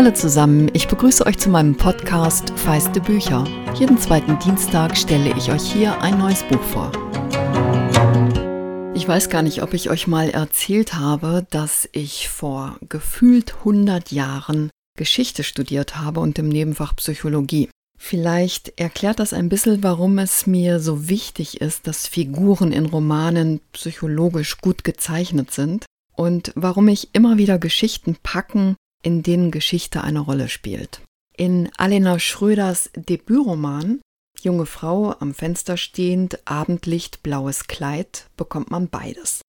Hallo zusammen, ich begrüße euch zu meinem Podcast Feiste Bücher. Jeden zweiten Dienstag stelle ich euch hier ein neues Buch vor. Ich weiß gar nicht, ob ich euch mal erzählt habe, dass ich vor gefühlt 100 Jahren Geschichte studiert habe und im Nebenfach Psychologie. Vielleicht erklärt das ein bisschen, warum es mir so wichtig ist, dass Figuren in Romanen psychologisch gut gezeichnet sind und warum ich immer wieder Geschichten packen in denen Geschichte eine Rolle spielt. In Alena Schröders Debütroman Junge Frau am Fenster stehend, Abendlicht, blaues Kleid bekommt man beides.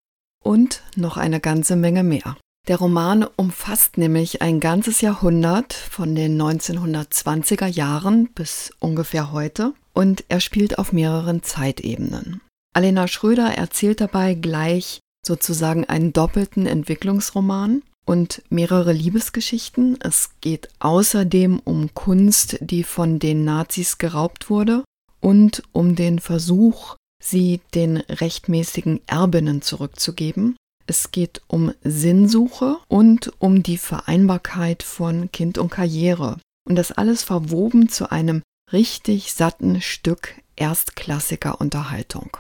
Und noch eine ganze Menge mehr. Der Roman umfasst nämlich ein ganzes Jahrhundert von den 1920er Jahren bis ungefähr heute und er spielt auf mehreren Zeitebenen. Alena Schröder erzählt dabei gleich sozusagen einen doppelten Entwicklungsroman, und mehrere Liebesgeschichten. Es geht außerdem um Kunst, die von den Nazis geraubt wurde und um den Versuch, sie den rechtmäßigen Erbinnen zurückzugeben. Es geht um Sinnsuche und um die Vereinbarkeit von Kind und Karriere. Und das alles verwoben zu einem richtig satten Stück erstklassiger Unterhaltung.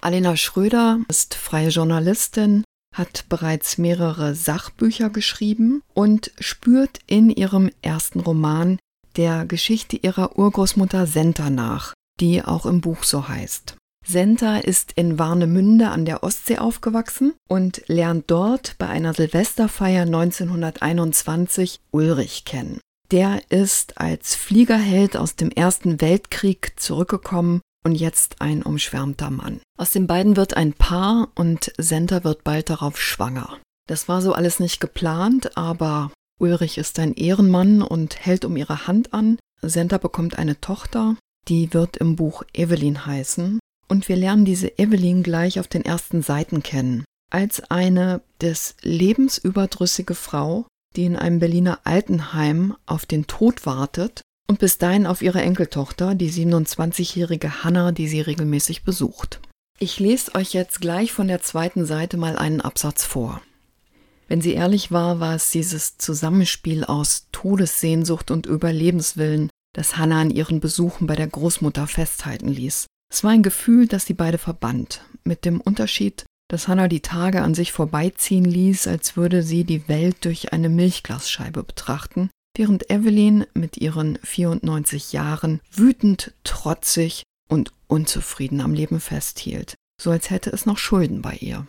Alena Schröder ist freie Journalistin, hat bereits mehrere Sachbücher geschrieben und spürt in ihrem ersten Roman der Geschichte ihrer Urgroßmutter Senta nach, die auch im Buch so heißt. Senta ist in Warnemünde an der Ostsee aufgewachsen und lernt dort bei einer Silvesterfeier 1921 Ulrich kennen. Der ist als Fliegerheld aus dem Ersten Weltkrieg zurückgekommen und jetzt ein umschwärmter Mann. Aus den beiden wird ein Paar und Senta wird bald darauf schwanger. Das war so alles nicht geplant, aber Ulrich ist ein Ehrenmann und hält um ihre Hand an. Senta bekommt eine Tochter, die wird im Buch Evelyn heißen. Und wir lernen diese Evelyn gleich auf den ersten Seiten kennen. Als eine des Lebens überdrüssige Frau, die in einem Berliner Altenheim auf den Tod wartet und bis dahin auf ihre Enkeltochter, die 27-jährige Hannah, die sie regelmäßig besucht. Ich lese euch jetzt gleich von der zweiten Seite mal einen Absatz vor. Wenn sie ehrlich war, war es dieses Zusammenspiel aus Todessehnsucht und Überlebenswillen, das Hannah an ihren Besuchen bei der Großmutter festhalten ließ. Es war ein Gefühl, das sie beide verband, mit dem Unterschied, dass Hannah die Tage an sich vorbeiziehen ließ, als würde sie die Welt durch eine Milchglasscheibe betrachten, während Evelyn mit ihren 94 Jahren wütend, trotzig und unzufrieden am Leben festhielt, so als hätte es noch Schulden bei ihr.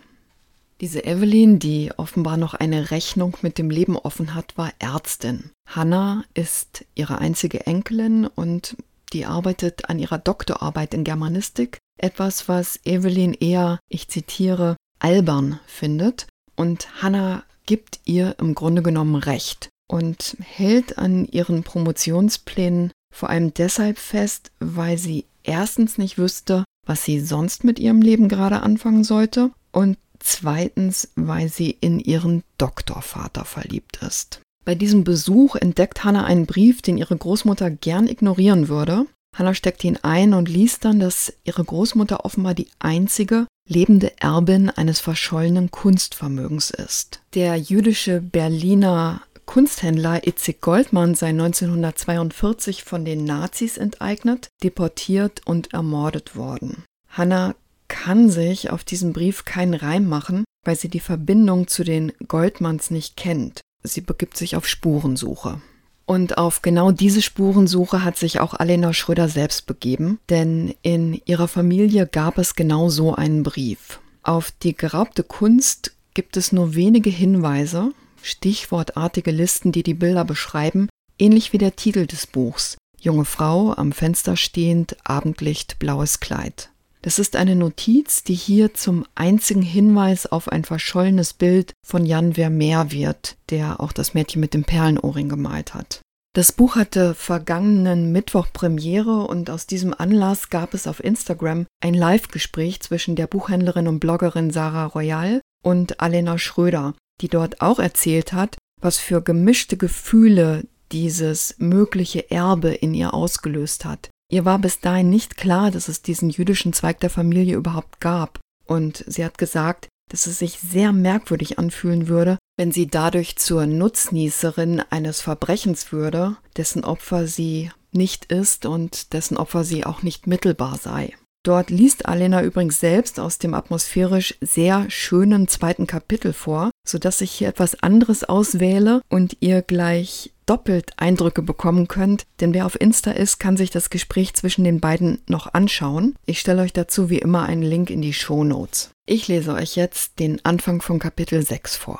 Diese Evelyn, die offenbar noch eine Rechnung mit dem Leben offen hat, war Ärztin. Hannah ist ihre einzige Enkelin und die arbeitet an ihrer Doktorarbeit in Germanistik, etwas, was Evelyn eher, ich zitiere, albern findet. Und Hannah gibt ihr im Grunde genommen recht und hält an ihren Promotionsplänen vor allem deshalb fest, weil sie erstens nicht wüsste, was sie sonst mit ihrem Leben gerade anfangen sollte und zweitens, weil sie in ihren Doktorvater verliebt ist. Bei diesem Besuch entdeckt Hannah einen Brief, den ihre Großmutter gern ignorieren würde. Hannah steckt ihn ein und liest dann, dass ihre Großmutter offenbar die einzige lebende Erbin eines verschollenen Kunstvermögens ist. Der jüdische Berliner Kunsthändler Itzig Goldmann sei 1942 von den Nazis enteignet, deportiert und ermordet worden. Hannah kann sich auf diesen Brief keinen Reim machen, weil sie die Verbindung zu den Goldmanns nicht kennt. Sie begibt sich auf Spurensuche. Und auf genau diese Spurensuche hat sich auch Alena Schröder selbst begeben, denn in ihrer Familie gab es genau so einen Brief. Auf die geraubte Kunst gibt es nur wenige Hinweise, stichwortartige Listen, die die Bilder beschreiben, ähnlich wie der Titel des Buchs. Junge Frau, am Fenster stehend, Abendlicht, blaues Kleid. Das ist eine Notiz, die hier zum einzigen Hinweis auf ein verschollenes Bild von Jan Vermeer wird, der auch das Mädchen mit dem Perlenohrring gemalt hat. Das Buch hatte vergangenen Mittwoch Premiere und aus diesem Anlass gab es auf Instagram ein Live-Gespräch zwischen der Buchhändlerin und Bloggerin Sarah Royal und Alena Schröder, die dort auch erzählt hat, was für gemischte Gefühle dieses mögliche Erbe in ihr ausgelöst hat. Ihr war bis dahin nicht klar, dass es diesen jüdischen Zweig der Familie überhaupt gab. Und sie hat gesagt, dass es sich sehr merkwürdig anfühlen würde, wenn sie dadurch zur Nutznießerin eines Verbrechens würde, dessen Opfer sie nicht ist und dessen Opfer sie auch nicht mittelbar sei. Dort liest Alena übrigens selbst aus dem atmosphärisch sehr schönen zweiten Kapitel vor, sodass ich hier etwas anderes auswähle und ihr gleich doppelt Eindrücke bekommen könnt, denn wer auf Insta ist, kann sich das Gespräch zwischen den beiden noch anschauen. Ich stelle euch dazu wie immer einen Link in die Show Notes. Ich lese euch jetzt den Anfang von Kapitel 6 vor.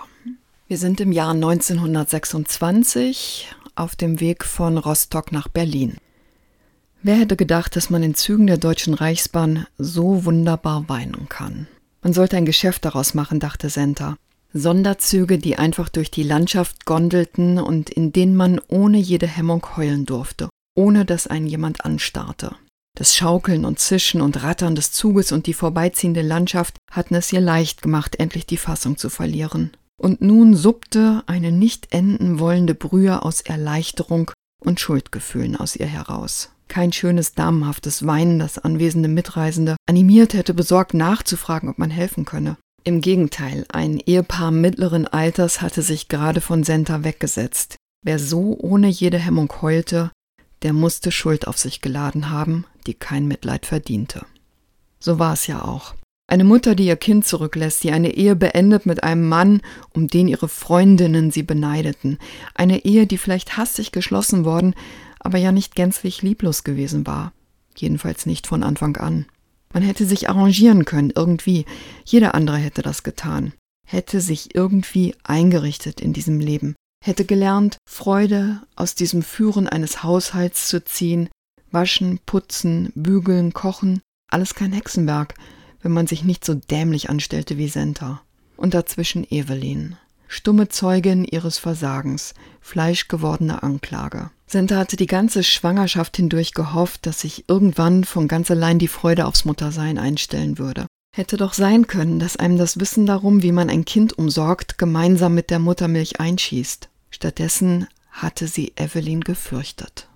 Wir sind im Jahr 1926 auf dem Weg von Rostock nach Berlin. Wer hätte gedacht, dass man in Zügen der Deutschen Reichsbahn so wunderbar weinen kann? Man sollte ein Geschäft daraus machen, dachte Senta. Sonderzüge, die einfach durch die Landschaft gondelten und in denen man ohne jede Hemmung heulen durfte, ohne dass einen jemand anstarrte. Das Schaukeln und Zischen und Rattern des Zuges und die vorbeiziehende Landschaft hatten es ihr leicht gemacht, endlich die Fassung zu verlieren. Und nun suppte eine nicht enden wollende Brühe aus Erleichterung und Schuldgefühlen aus ihr heraus. Kein schönes damenhaftes Weinen, das anwesende Mitreisende animiert hätte, besorgt nachzufragen, ob man helfen könne. Im Gegenteil, ein Ehepaar mittleren Alters hatte sich gerade von Senta weggesetzt. Wer so ohne jede Hemmung heulte, der musste Schuld auf sich geladen haben, die kein Mitleid verdiente. So war es ja auch. Eine Mutter, die ihr Kind zurücklässt, die eine Ehe beendet mit einem Mann, um den ihre Freundinnen sie beneideten. Eine Ehe, die vielleicht hastig geschlossen worden, aber ja nicht gänzlich lieblos gewesen war. Jedenfalls nicht von Anfang an. Man hätte sich arrangieren können, irgendwie. Jeder andere hätte das getan. Hätte sich irgendwie eingerichtet in diesem Leben. Hätte gelernt, Freude aus diesem Führen eines Haushalts zu ziehen. Waschen, putzen, bügeln, kochen. Alles kein Hexenwerk wenn man sich nicht so dämlich anstellte wie Senta. Und dazwischen Evelyn. Stumme Zeugin ihres Versagens, fleischgewordene Anklage. Senta hatte die ganze Schwangerschaft hindurch gehofft, dass sich irgendwann von ganz allein die Freude aufs Muttersein einstellen würde. Hätte doch sein können, dass einem das Wissen darum, wie man ein Kind umsorgt, gemeinsam mit der Muttermilch einschießt. Stattdessen hatte sie Evelyn gefürchtet.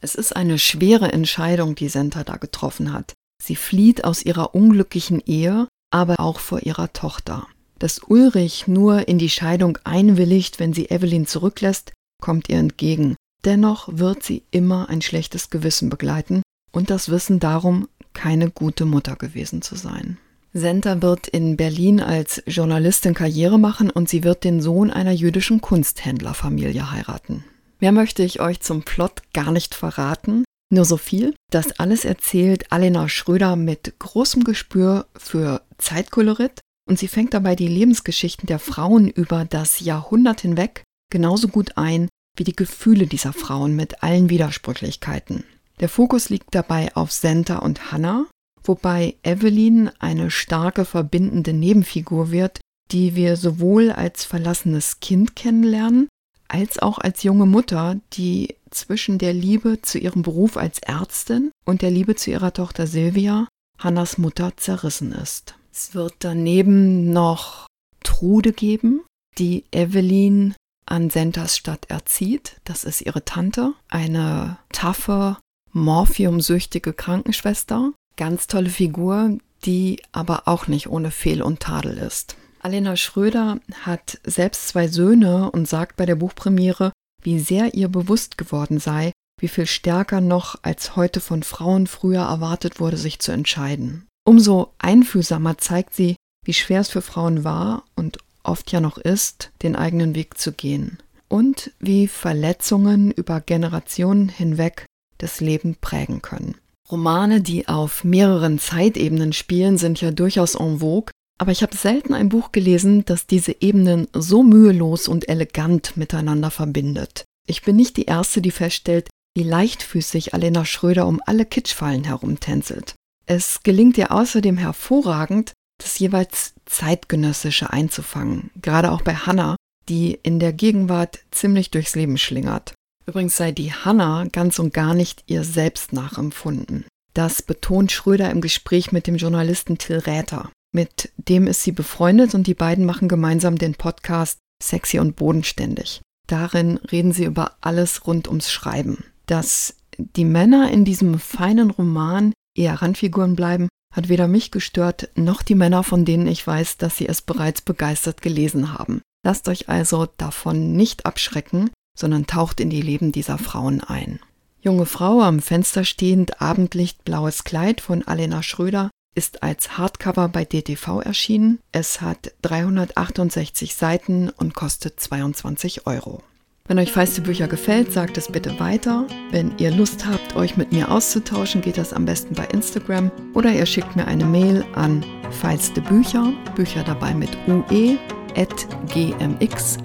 Es ist eine schwere Entscheidung, die Senta da getroffen hat. Sie flieht aus ihrer unglücklichen Ehe, aber auch vor ihrer Tochter. Dass Ulrich nur in die Scheidung einwilligt, wenn sie Evelyn zurücklässt, kommt ihr entgegen. Dennoch wird sie immer ein schlechtes Gewissen begleiten und das Wissen darum, keine gute Mutter gewesen zu sein. Senta wird in Berlin als Journalistin Karriere machen und sie wird den Sohn einer jüdischen Kunsthändlerfamilie heiraten. Mehr möchte ich euch zum Plot gar nicht verraten. Nur so viel, das alles erzählt Alena Schröder mit großem Gespür für Zeitkolorit und sie fängt dabei die Lebensgeschichten der Frauen über das Jahrhundert hinweg genauso gut ein wie die Gefühle dieser Frauen mit allen Widersprüchlichkeiten. Der Fokus liegt dabei auf Senta und Hannah, wobei Evelyn eine starke verbindende Nebenfigur wird, die wir sowohl als verlassenes Kind kennenlernen, als auch als junge Mutter, die zwischen der Liebe zu ihrem Beruf als Ärztin und der Liebe zu ihrer Tochter Silvia, Hannas Mutter, zerrissen ist. Es wird daneben noch Trude geben, die Evelyn an Sentas Stadt erzieht. Das ist ihre Tante, eine taffe, morphiumsüchtige Krankenschwester. Ganz tolle Figur, die aber auch nicht ohne Fehl und Tadel ist. Alena Schröder hat selbst zwei Söhne und sagt bei der Buchpremiere, wie sehr ihr bewusst geworden sei, wie viel stärker noch als heute von Frauen früher erwartet wurde, sich zu entscheiden. Umso einfühlsamer zeigt sie, wie schwer es für Frauen war und oft ja noch ist, den eigenen Weg zu gehen. Und wie Verletzungen über Generationen hinweg das Leben prägen können. Romane, die auf mehreren Zeitebenen spielen, sind ja durchaus en vogue, aber ich habe selten ein Buch gelesen, das diese Ebenen so mühelos und elegant miteinander verbindet. Ich bin nicht die Erste, die feststellt, wie leichtfüßig Alena Schröder um alle Kitschfallen herumtänzelt. Es gelingt ihr außerdem hervorragend, das jeweils zeitgenössische einzufangen, gerade auch bei Hannah, die in der Gegenwart ziemlich durchs Leben schlingert. Übrigens sei die Hannah ganz und gar nicht ihr selbst nachempfunden. Das betont Schröder im Gespräch mit dem Journalisten Till Räther. Mit dem ist sie befreundet und die beiden machen gemeinsam den Podcast Sexy und Bodenständig. Darin reden sie über alles rund ums Schreiben. Dass die Männer in diesem feinen Roman eher Randfiguren bleiben, hat weder mich gestört, noch die Männer, von denen ich weiß, dass sie es bereits begeistert gelesen haben. Lasst euch also davon nicht abschrecken, sondern taucht in die Leben dieser Frauen ein. Junge Frau am Fenster stehend, Abendlicht, blaues Kleid von Alena Schröder ist als Hardcover bei DTV erschienen. Es hat 368 Seiten und kostet 22 Euro. Wenn euch feiste Bücher gefällt, sagt es bitte weiter. Wenn ihr Lust habt, euch mit mir auszutauschen, geht das am besten bei Instagram oder ihr schickt mir eine Mail an feiste Bücher, Bücher dabei mit ue, at gmx.de.